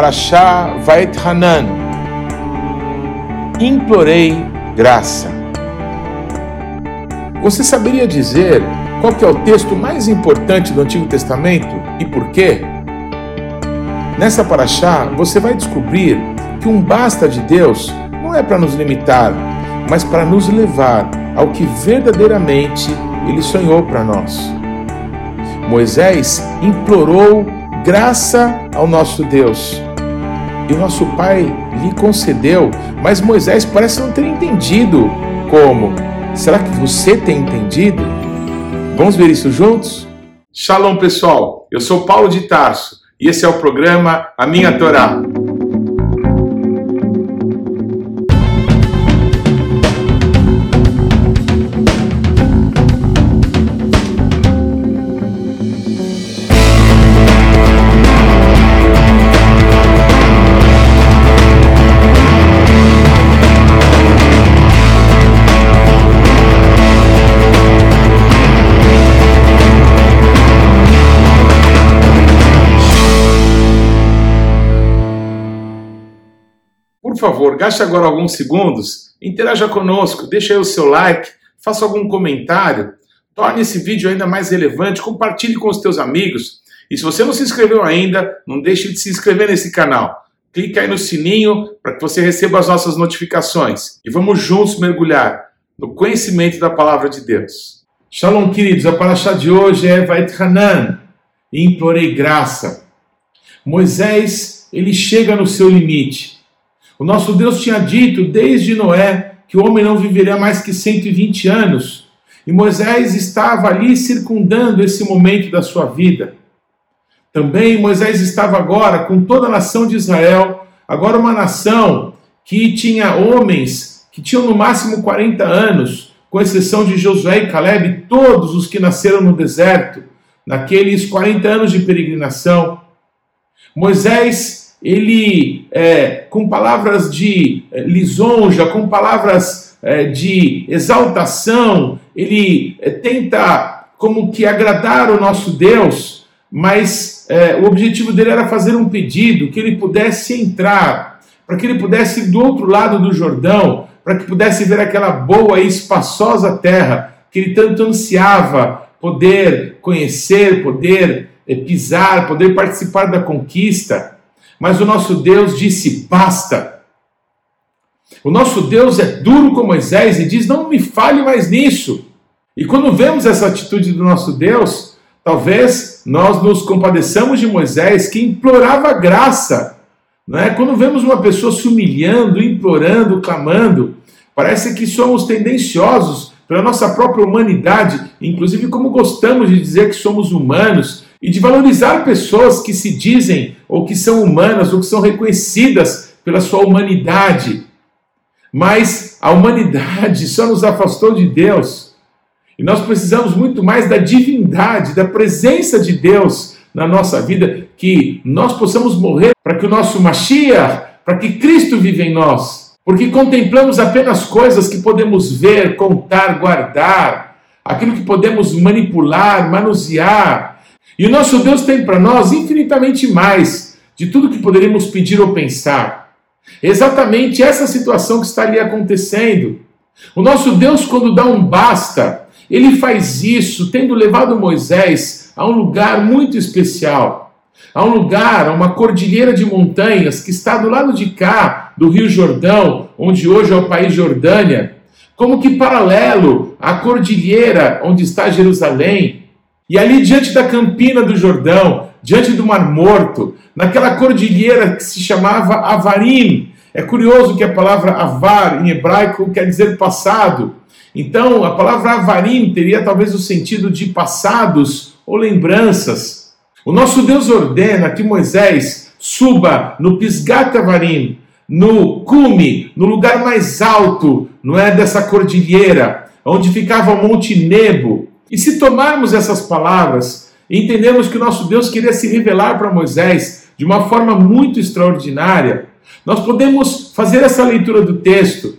Parashá Vait Hanan. Implorei graça. Você saberia dizer qual que é o texto mais importante do Antigo Testamento e por quê? Nessa Parashá, você vai descobrir que um basta de Deus não é para nos limitar, mas para nos levar ao que verdadeiramente Ele sonhou para nós. Moisés implorou graça ao nosso Deus. E o nosso Pai lhe concedeu, mas Moisés parece não ter entendido como. Será que você tem entendido? Vamos ver isso juntos? Shalom, pessoal. Eu sou Paulo de Tarso e esse é o programa A Minha Torá. Favor, gaste agora alguns segundos, interaja conosco, deixe aí o seu like, faça algum comentário, torne esse vídeo ainda mais relevante, compartilhe com os teus amigos. E se você não se inscreveu ainda, não deixe de se inscrever nesse canal. Clique aí no sininho para que você receba as nossas notificações. E vamos juntos mergulhar no conhecimento da palavra de Deus. Shalom, queridos. A paraxá de hoje é Vait Hanan. Implorei graça. Moisés, ele chega no seu limite. O nosso Deus tinha dito desde Noé que o homem não viveria mais que 120 anos. E Moisés estava ali circundando esse momento da sua vida. Também Moisés estava agora com toda a nação de Israel, agora uma nação que tinha homens que tinham no máximo 40 anos, com exceção de Josué e Caleb, todos os que nasceram no deserto, naqueles 40 anos de peregrinação. Moisés ele, é, com palavras de é, lisonja, com palavras é, de exaltação, ele é, tenta como que agradar o nosso Deus, mas é, o objetivo dele era fazer um pedido, que ele pudesse entrar, para que ele pudesse ir do outro lado do Jordão, para que pudesse ver aquela boa e espaçosa terra que ele tanto ansiava poder conhecer, poder é, pisar, poder participar da conquista. Mas o nosso Deus disse: basta. O nosso Deus é duro com Moisés e diz: não me fale mais nisso. E quando vemos essa atitude do nosso Deus, talvez nós nos compadeçamos de Moisés que implorava graça. Não é? Quando vemos uma pessoa se humilhando, implorando, clamando, parece que somos tendenciosos pela nossa própria humanidade, inclusive como gostamos de dizer que somos humanos, e de valorizar pessoas que se dizem ou que são humanas ou que são reconhecidas pela sua humanidade. Mas a humanidade só nos afastou de Deus. E nós precisamos muito mais da divindade, da presença de Deus na nossa vida, que nós possamos morrer para que o nosso Mashiach, para que Cristo viva em nós. Porque contemplamos apenas coisas que podemos ver, contar, guardar, aquilo que podemos manipular, manusear, e o nosso Deus tem para nós infinitamente mais de tudo que poderíamos pedir ou pensar. Exatamente essa situação que está ali acontecendo. O nosso Deus, quando dá um basta, ele faz isso tendo levado Moisés a um lugar muito especial. A um lugar, a uma cordilheira de montanhas que está do lado de cá do Rio Jordão, onde hoje é o país Jordânia, como que paralelo à cordilheira onde está Jerusalém, e ali diante da campina do Jordão, diante do Mar Morto, naquela cordilheira que se chamava Avarim. É curioso que a palavra avar em hebraico quer dizer passado. Então, a palavra avarim teria talvez o sentido de passados ou lembranças. O nosso Deus ordena que Moisés suba no Pisgat Avarim, no cume, no lugar mais alto, não é dessa cordilheira, onde ficava o Monte Nebo, e se tomarmos essas palavras entendemos que o nosso Deus queria se revelar para Moisés de uma forma muito extraordinária, nós podemos fazer essa leitura do texto,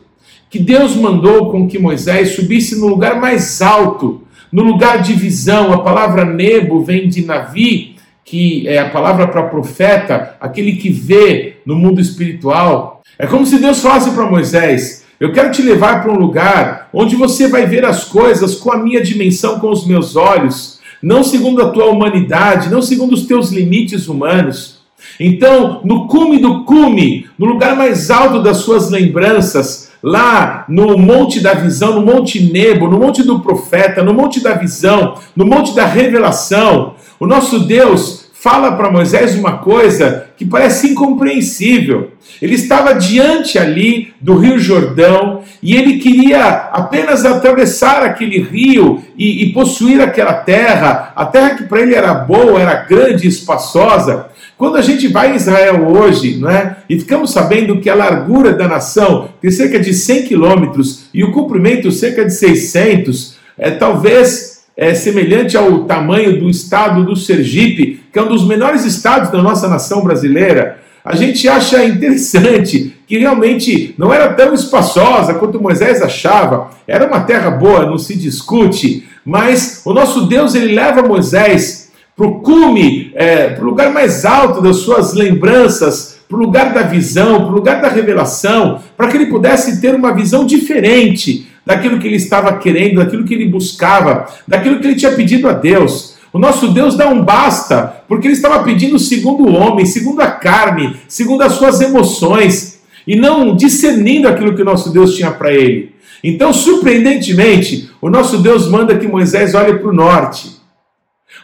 que Deus mandou com que Moisés subisse no lugar mais alto, no lugar de visão. A palavra nebo vem de Navi, que é a palavra para profeta, aquele que vê no mundo espiritual. É como se Deus falasse para Moisés: Eu quero te levar para um lugar onde você vai ver as coisas com a minha dimensão, com os meus olhos, não segundo a tua humanidade, não segundo os teus limites humanos. Então, no cume do cume, no lugar mais alto das suas lembranças, lá no Monte da Visão, no Monte Nebo, no Monte do Profeta, no Monte da Visão, no Monte da Revelação, o nosso Deus fala para Moisés uma coisa que parece incompreensível. Ele estava diante ali do Rio Jordão e ele queria apenas atravessar aquele rio e, e possuir aquela terra, a terra que para ele era boa, era grande e espaçosa. Quando a gente vai em Israel hoje, não é? E ficamos sabendo que a largura da nação tem cerca de 100 quilômetros e o comprimento cerca de 600, é talvez é, semelhante ao tamanho do estado do Sergipe, que é um dos menores estados da nossa nação brasileira. A gente acha interessante que realmente não era tão espaçosa quanto Moisés achava. Era uma terra boa, não se discute. Mas o nosso Deus ele leva Moisés para o cume, é, para o lugar mais alto das suas lembranças, para o lugar da visão, para o lugar da revelação, para que ele pudesse ter uma visão diferente daquilo que ele estava querendo, daquilo que ele buscava, daquilo que ele tinha pedido a Deus. O nosso Deus dá um basta, porque ele estava pedindo segundo o homem, segundo a carne, segundo as suas emoções, e não discernindo aquilo que o nosso Deus tinha para ele. Então, surpreendentemente, o nosso Deus manda que Moisés olhe para o norte.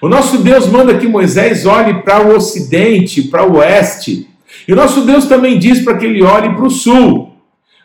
O nosso Deus manda que Moisés olhe para o ocidente, para o oeste. E o nosso Deus também diz para que ele olhe para o sul.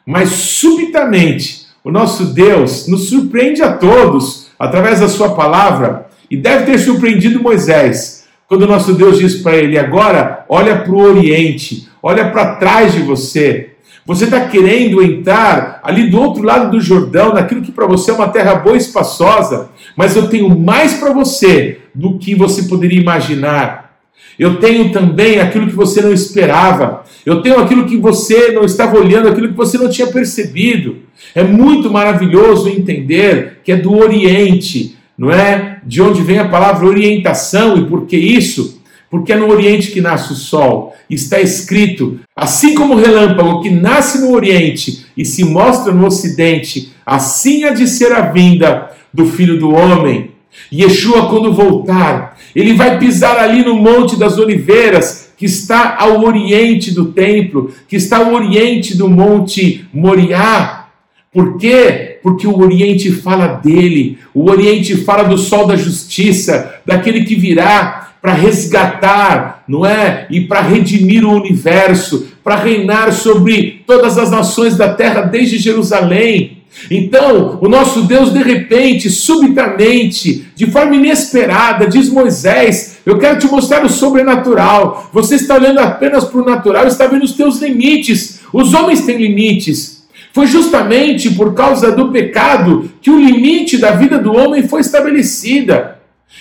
Mas subitamente, o nosso Deus nos surpreende a todos através da sua palavra e deve ter surpreendido Moisés. Quando o nosso Deus diz para ele: agora olha para o oriente, olha para trás de você, você está querendo entrar ali do outro lado do Jordão, naquilo que para você é uma terra boa e espaçosa, mas eu tenho mais para você do que você poderia imaginar. Eu tenho também aquilo que você não esperava. Eu tenho aquilo que você não estava olhando, aquilo que você não tinha percebido. É muito maravilhoso entender que é do Oriente, não é? De onde vem a palavra orientação e por que isso? porque é no Oriente que nasce o sol. Está escrito: assim como o relâmpago que nasce no Oriente e se mostra no Ocidente, assim há de ser a vinda do Filho do Homem. Yeshua, quando voltar, ele vai pisar ali no Monte das Oliveiras, que está ao oriente do templo, que está ao oriente do Monte Moriá. Por quê? Porque o Oriente fala dele, o Oriente fala do sol da justiça, daquele que virá, para resgatar, não é? E para redimir o universo, para reinar sobre todas as nações da terra desde Jerusalém. Então, o nosso Deus, de repente, subitamente, de forma inesperada, diz Moisés: Eu quero te mostrar o sobrenatural. Você está olhando apenas para o natural, está vendo os teus limites. Os homens têm limites. Foi justamente por causa do pecado que o limite da vida do homem foi estabelecida.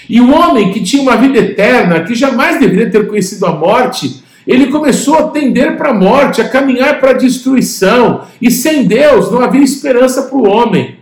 E o homem que tinha uma vida eterna, que jamais deveria ter conhecido a morte, ele começou a tender para a morte, a caminhar para a destruição. E sem Deus não havia esperança para o homem.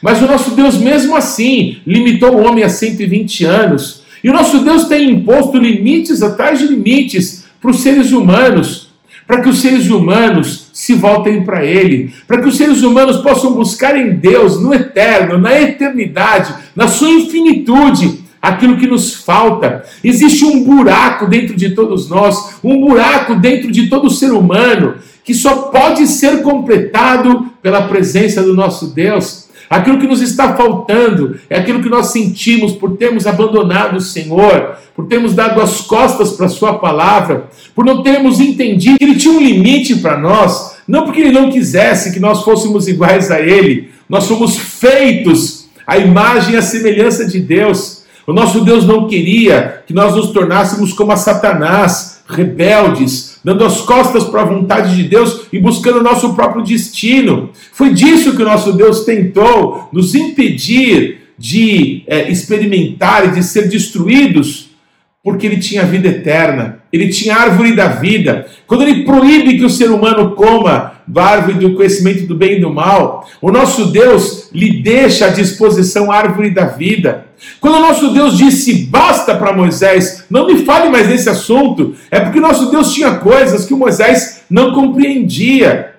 Mas o nosso Deus, mesmo assim, limitou o homem a 120 anos. E o nosso Deus tem imposto limites atrás de limites para os seres humanos, para que os seres humanos se voltem para Ele, para que os seres humanos possam buscar em Deus, no eterno, na eternidade, na sua infinitude, aquilo que nos falta. Existe um buraco dentro de todos nós, um buraco dentro de todo ser humano, que só pode ser completado pela presença do nosso Deus. Aquilo que nos está faltando é aquilo que nós sentimos por termos abandonado o Senhor, por termos dado as costas para a Sua palavra, por não termos entendido que Ele tinha um limite para nós, não porque Ele não quisesse que nós fôssemos iguais a Ele, nós somos feitos à imagem e à semelhança de Deus. O nosso Deus não queria que nós nos tornássemos como a Satanás, rebeldes, dando as costas para a vontade de Deus e buscando o nosso próprio destino. Foi disso que o nosso Deus tentou nos impedir de é, experimentar e de ser destruídos, porque ele tinha vida eterna. Ele tinha a árvore da vida. Quando ele proíbe que o ser humano coma da árvore do conhecimento do bem e do mal, o nosso Deus lhe deixa à disposição a árvore da vida. Quando o nosso Deus disse basta para Moisés, não me fale mais nesse assunto, é porque o nosso Deus tinha coisas que Moisés não compreendia.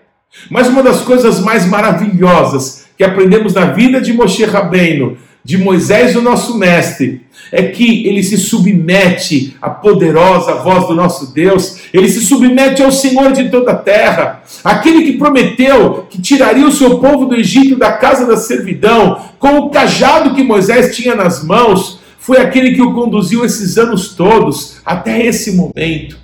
Mas uma das coisas mais maravilhosas que aprendemos na vida de Moshe Rabbeinu, de Moisés, o nosso mestre, é que ele se submete à poderosa voz do nosso Deus, ele se submete ao Senhor de toda a terra, aquele que prometeu que tiraria o seu povo do Egito da casa da servidão, com o cajado que Moisés tinha nas mãos, foi aquele que o conduziu esses anos todos, até esse momento.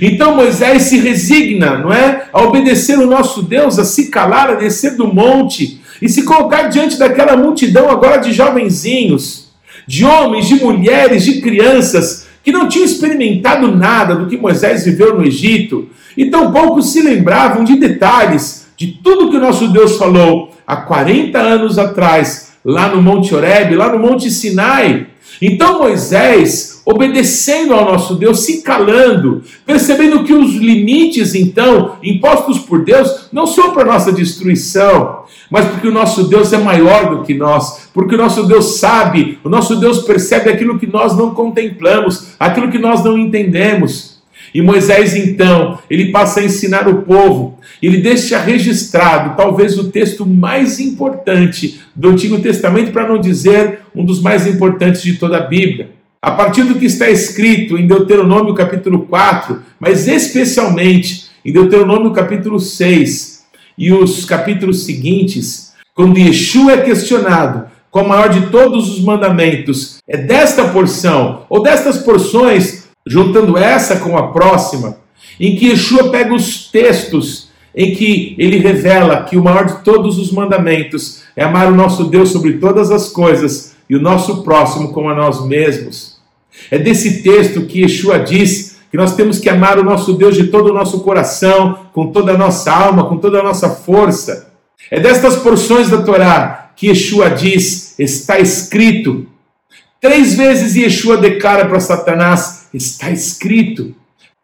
Então Moisés se resigna, não é? A obedecer o nosso Deus, a se calar, a descer do monte e se colocar diante daquela multidão agora de jovenzinhos, de homens, de mulheres, de crianças que não tinham experimentado nada do que Moisés viveu no Egito e tampouco se lembravam de detalhes de tudo que o nosso Deus falou há 40 anos atrás, lá no Monte Horeb, lá no Monte Sinai. Então Moisés obedecendo ao nosso Deus, se calando, percebendo que os limites, então, impostos por Deus, não são para nossa destruição, mas porque o nosso Deus é maior do que nós, porque o nosso Deus sabe, o nosso Deus percebe aquilo que nós não contemplamos, aquilo que nós não entendemos. E Moisés, então, ele passa a ensinar o povo, ele deixa registrado talvez o texto mais importante do Antigo Testamento, para não dizer um dos mais importantes de toda a Bíblia a partir do que está escrito em Deuteronômio capítulo 4, mas especialmente em Deuteronômio capítulo 6 e os capítulos seguintes, quando Yeshua é questionado qual o maior de todos os mandamentos, é desta porção ou destas porções, juntando essa com a próxima, em que Yeshua pega os textos em que ele revela que o maior de todos os mandamentos é amar o nosso Deus sobre todas as coisas e o nosso próximo como a nós mesmos. É desse texto que Yeshua diz que nós temos que amar o nosso Deus de todo o nosso coração, com toda a nossa alma, com toda a nossa força. É destas porções da Torá que Yeshua diz: está escrito. Três vezes Yeshua declara para Satanás: está escrito.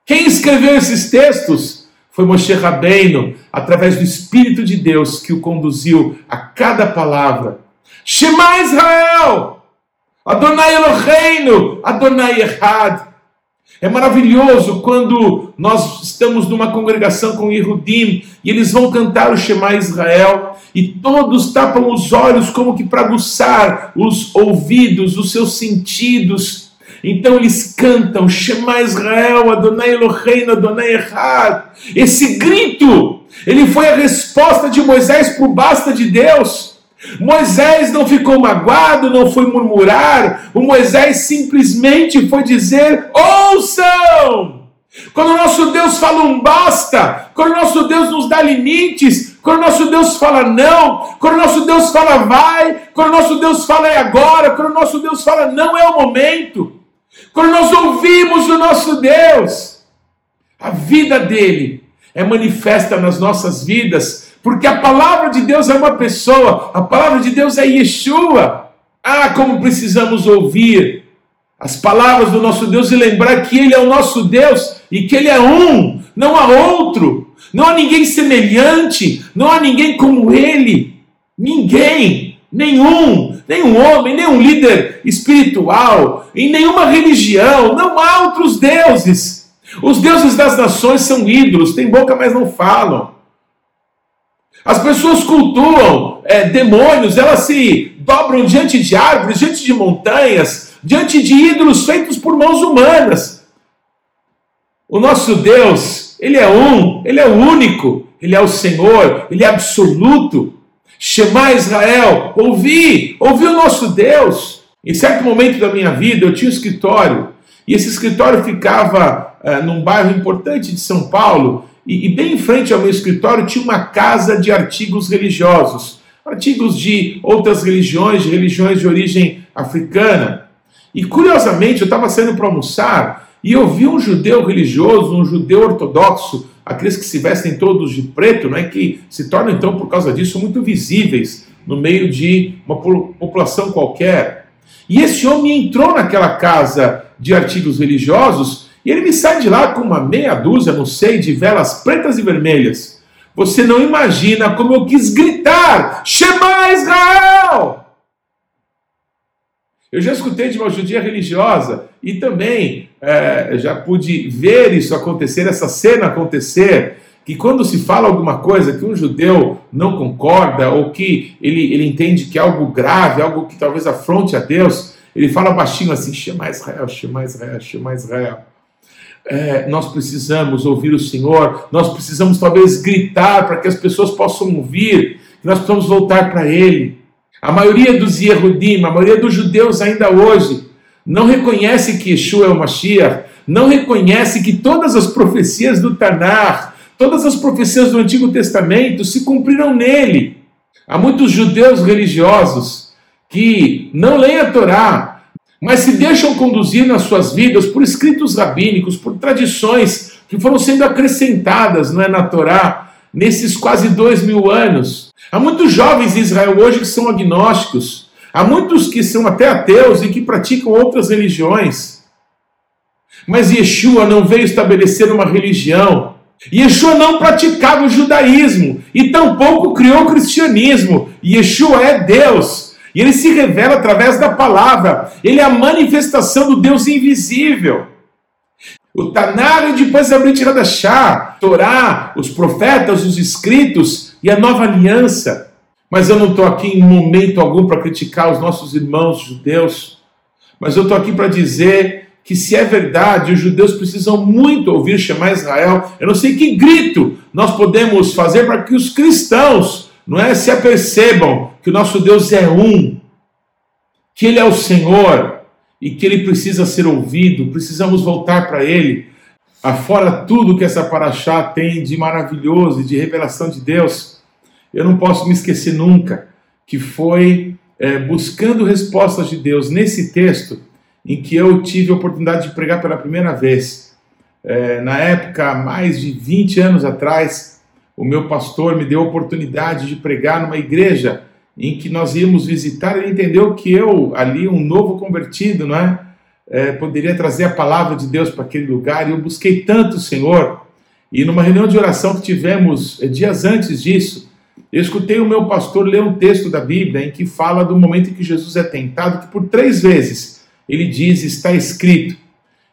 Quem escreveu esses textos? Foi Moshe Rabbeinu, através do Espírito de Deus que o conduziu a cada palavra. Shema Israel! Adonai Eloheinu, Adonai Errad. É maravilhoso quando nós estamos numa congregação com Yehudim e eles vão cantar o Shema Israel e todos tapam os olhos como que para aguçar os ouvidos, os seus sentidos. Então eles cantam Shema Israel, Adonai Eloheinu, Adonai Errad. Esse grito, ele foi a resposta de Moisés para o basta de Deus. Moisés não ficou magoado, não foi murmurar, o Moisés simplesmente foi dizer: ouçam! Quando o nosso Deus fala um basta, quando o nosso Deus nos dá limites, quando o nosso Deus fala não, quando o nosso Deus fala vai, quando o nosso Deus fala é agora, quando o nosso Deus fala não é o momento, quando nós ouvimos o nosso Deus, a vida dele é manifesta nas nossas vidas porque a palavra de Deus é uma pessoa, a palavra de Deus é Yeshua. Ah, como precisamos ouvir as palavras do nosso Deus e lembrar que Ele é o nosso Deus e que Ele é um, não há outro, não há ninguém semelhante, não há ninguém como Ele, ninguém, nenhum, nenhum homem, nenhum líder espiritual, em nenhuma religião, não há outros deuses. Os deuses das nações são ídolos, têm boca, mas não falam. As pessoas cultuam é, demônios, elas se dobram diante de árvores, diante de montanhas, diante de ídolos feitos por mãos humanas. O nosso Deus, Ele é um, Ele é o único, Ele é o Senhor, Ele é absoluto. Shema Israel, ouvi, ouvi o nosso Deus. Em certo momento da minha vida, eu tinha um escritório, e esse escritório ficava uh, num bairro importante de São Paulo, e, e bem em frente ao meu escritório tinha uma casa de artigos religiosos, artigos de outras religiões, de religiões de origem africana. E curiosamente, eu estava saindo para almoçar e eu vi um judeu religioso, um judeu ortodoxo, aqueles que se vestem todos de preto, né, que se tornam então por causa disso muito visíveis no meio de uma população qualquer. E esse homem entrou naquela casa de artigos religiosos E ele me sai de lá com uma meia dúzia, não sei, de velas pretas e vermelhas. Você não imagina como eu quis gritar: Shema Israel! Eu já escutei de uma judia religiosa e também é, já pude ver isso acontecer, essa cena acontecer, que quando se fala alguma coisa que um judeu não concorda ou que ele, ele entende que é algo grave, algo que talvez afronte a Deus, ele fala baixinho assim: Shema Israel, Shema Israel, Shema Israel. É, nós precisamos ouvir o Senhor, nós precisamos talvez gritar para que as pessoas possam ouvir, nós precisamos voltar para Ele. A maioria dos Yehudim, a maioria dos judeus ainda hoje, não reconhece que Yeshua é o Mashiach, não reconhece que todas as profecias do Tanar, todas as profecias do Antigo Testamento se cumpriram nele. Há muitos judeus religiosos que não leem a Torá, mas se deixam conduzir nas suas vidas por escritos rabínicos, por tradições que foram sendo acrescentadas não é, na Torá nesses quase dois mil anos. Há muitos jovens em Israel hoje que são agnósticos. Há muitos que são até ateus e que praticam outras religiões. Mas Yeshua não veio estabelecer uma religião. Yeshua não praticava o judaísmo e tampouco criou o cristianismo. Yeshua é Deus. E ele se revela através da palavra. Ele é a manifestação do Deus invisível. O Tanar depois a Brit Hadashah, Torá, os profetas, os escritos, e a nova aliança. Mas eu não estou aqui em momento algum para criticar os nossos irmãos judeus, mas eu estou aqui para dizer que se é verdade, os judeus precisam muito ouvir chamar Israel. Eu não sei que grito nós podemos fazer para que os cristãos, não é, se apercebam que o nosso Deus é um, que ele é o Senhor e que ele precisa ser ouvido. Precisamos voltar para ele afora tudo que essa paraxá tem de maravilhoso e de revelação de Deus, eu não posso me esquecer nunca que foi é, buscando respostas de Deus nesse texto em que eu tive a oportunidade de pregar pela primeira vez. É, na época, mais de 20 anos atrás, o meu pastor me deu a oportunidade de pregar numa igreja em que nós íamos visitar. Ele entendeu que eu, ali, um novo convertido, não é? é, poderia trazer a palavra de Deus para aquele lugar, e eu busquei tanto o Senhor. E numa reunião de oração que tivemos é, dias antes disso, eu escutei o meu pastor ler um texto da Bíblia em que fala do momento em que Jesus é tentado, que por três vezes ele diz: está escrito.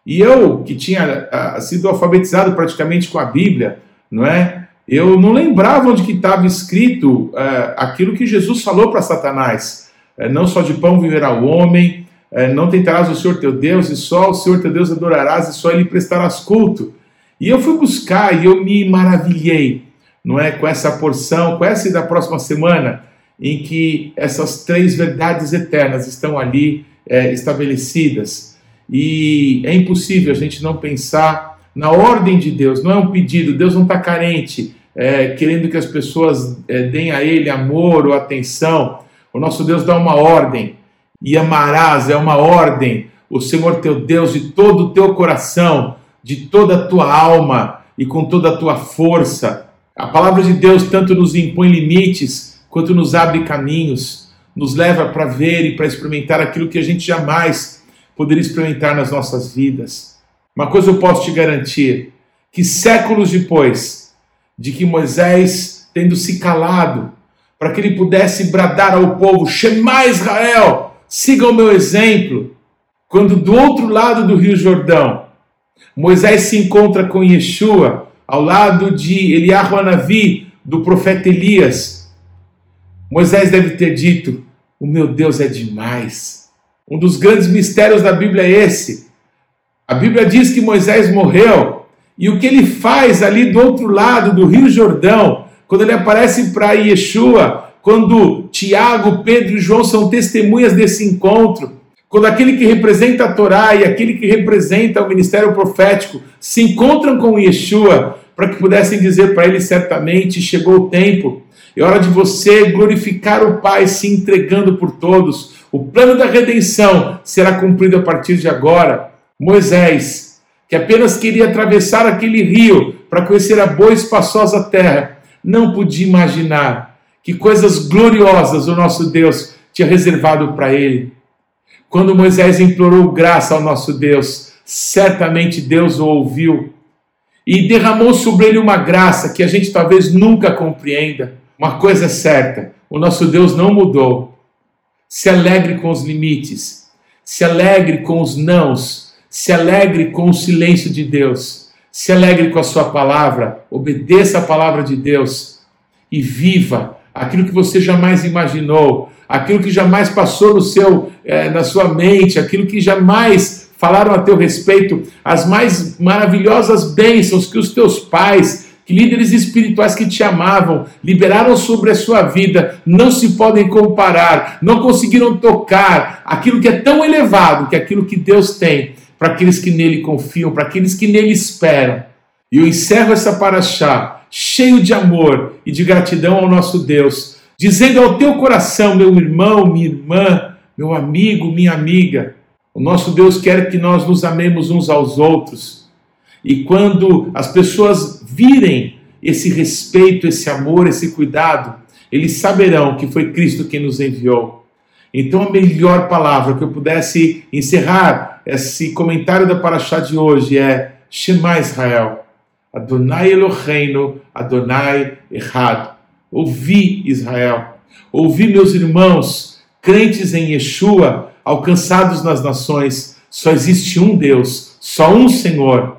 E eu, que tinha a, sido alfabetizado praticamente com a Bíblia, não é? Eu não lembrava onde que estava escrito uh, aquilo que Jesus falou para Satanás. Uh, não só de pão viverá o homem, é, não tentarás o Senhor teu Deus, e só o Senhor teu Deus adorarás, e só ele prestarás culto. E eu fui buscar e eu me maravilhei, não é, com essa porção, com essa da próxima semana, em que essas três verdades eternas estão ali é, estabelecidas. E é impossível a gente não pensar na ordem de Deus, não é um pedido, Deus não está carente, é, querendo que as pessoas é, deem a Ele amor ou atenção. O nosso Deus dá uma ordem e amarás, é uma ordem, o Senhor teu Deus de todo o teu coração, de toda a tua alma e com toda a tua força. A palavra de Deus tanto nos impõe limites, quanto nos abre caminhos, nos leva para ver e para experimentar aquilo que a gente jamais poderia experimentar nas nossas vidas. Uma coisa eu posso te garantir: que séculos depois de que Moisés, tendo se calado, para que ele pudesse bradar ao povo: Shema Israel, Sigam o meu exemplo. Quando do outro lado do Rio Jordão, Moisés se encontra com Yeshua, ao lado de Eliyahu Anavi, do profeta Elias, Moisés deve ter dito: O meu Deus é demais. Um dos grandes mistérios da Bíblia é esse. A Bíblia diz que Moisés morreu, e o que ele faz ali do outro lado do Rio Jordão, quando ele aparece para Yeshua, quando Tiago, Pedro e João são testemunhas desse encontro, quando aquele que representa a Torá e aquele que representa o ministério profético se encontram com Yeshua, para que pudessem dizer para ele certamente: chegou o tempo, é hora de você glorificar o Pai se entregando por todos. O plano da redenção será cumprido a partir de agora. Moisés, que apenas queria atravessar aquele rio para conhecer a boa e espaçosa terra, não podia imaginar que coisas gloriosas o nosso Deus tinha reservado para ele. Quando Moisés implorou graça ao nosso Deus, certamente Deus o ouviu e derramou sobre ele uma graça que a gente talvez nunca compreenda. Uma coisa é certa: o nosso Deus não mudou. Se alegre com os limites, se alegre com os nãos, se alegre com o silêncio de Deus, se alegre com a sua palavra, obedeça a palavra de Deus. E viva aquilo que você jamais imaginou, aquilo que jamais passou no seu, é, na sua mente, aquilo que jamais falaram a teu respeito, as mais maravilhosas bênçãos que os teus pais, que líderes espirituais que te amavam, liberaram sobre a sua vida, não se podem comparar, não conseguiram tocar aquilo que é tão elevado, que aquilo que Deus tem para aqueles que nele confiam, para aqueles que nele esperam. E eu encerro essa paraxá cheio de amor e de gratidão ao nosso Deus, dizendo ao teu coração, meu irmão, minha irmã, meu amigo, minha amiga, o nosso Deus quer que nós nos amemos uns aos outros. E quando as pessoas virem esse respeito, esse amor, esse cuidado, eles saberão que foi Cristo quem nos enviou. Então, a melhor palavra que eu pudesse encerrar esse comentário da Paraxá de hoje é Shema Israel. Adonai Eloheinu, Adonai Errado. Ouvi, Israel. Ouvi, meus irmãos, crentes em Yeshua, alcançados nas nações. Só existe um Deus, só um Senhor.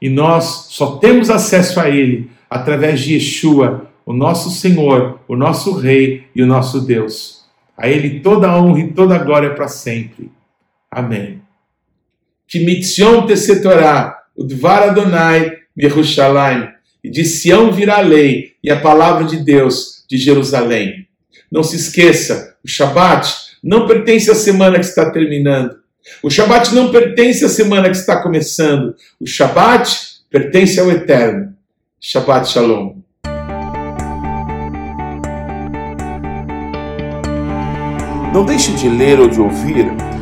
E nós só temos acesso a Ele através de Yeshua, o nosso Senhor, o nosso Rei e o nosso Deus. A Ele toda a honra e toda a glória para sempre. Amém. Que mitzion tesetorá, o Dvar Adonai, Yerushalayim, e de Sião virá a lei e a palavra de Deus de Jerusalém. Não se esqueça, o Shabat não pertence à semana que está terminando. O Shabat não pertence à semana que está começando. O Shabat pertence ao Eterno. Shabbat Shalom. Não deixe de ler ou de ouvir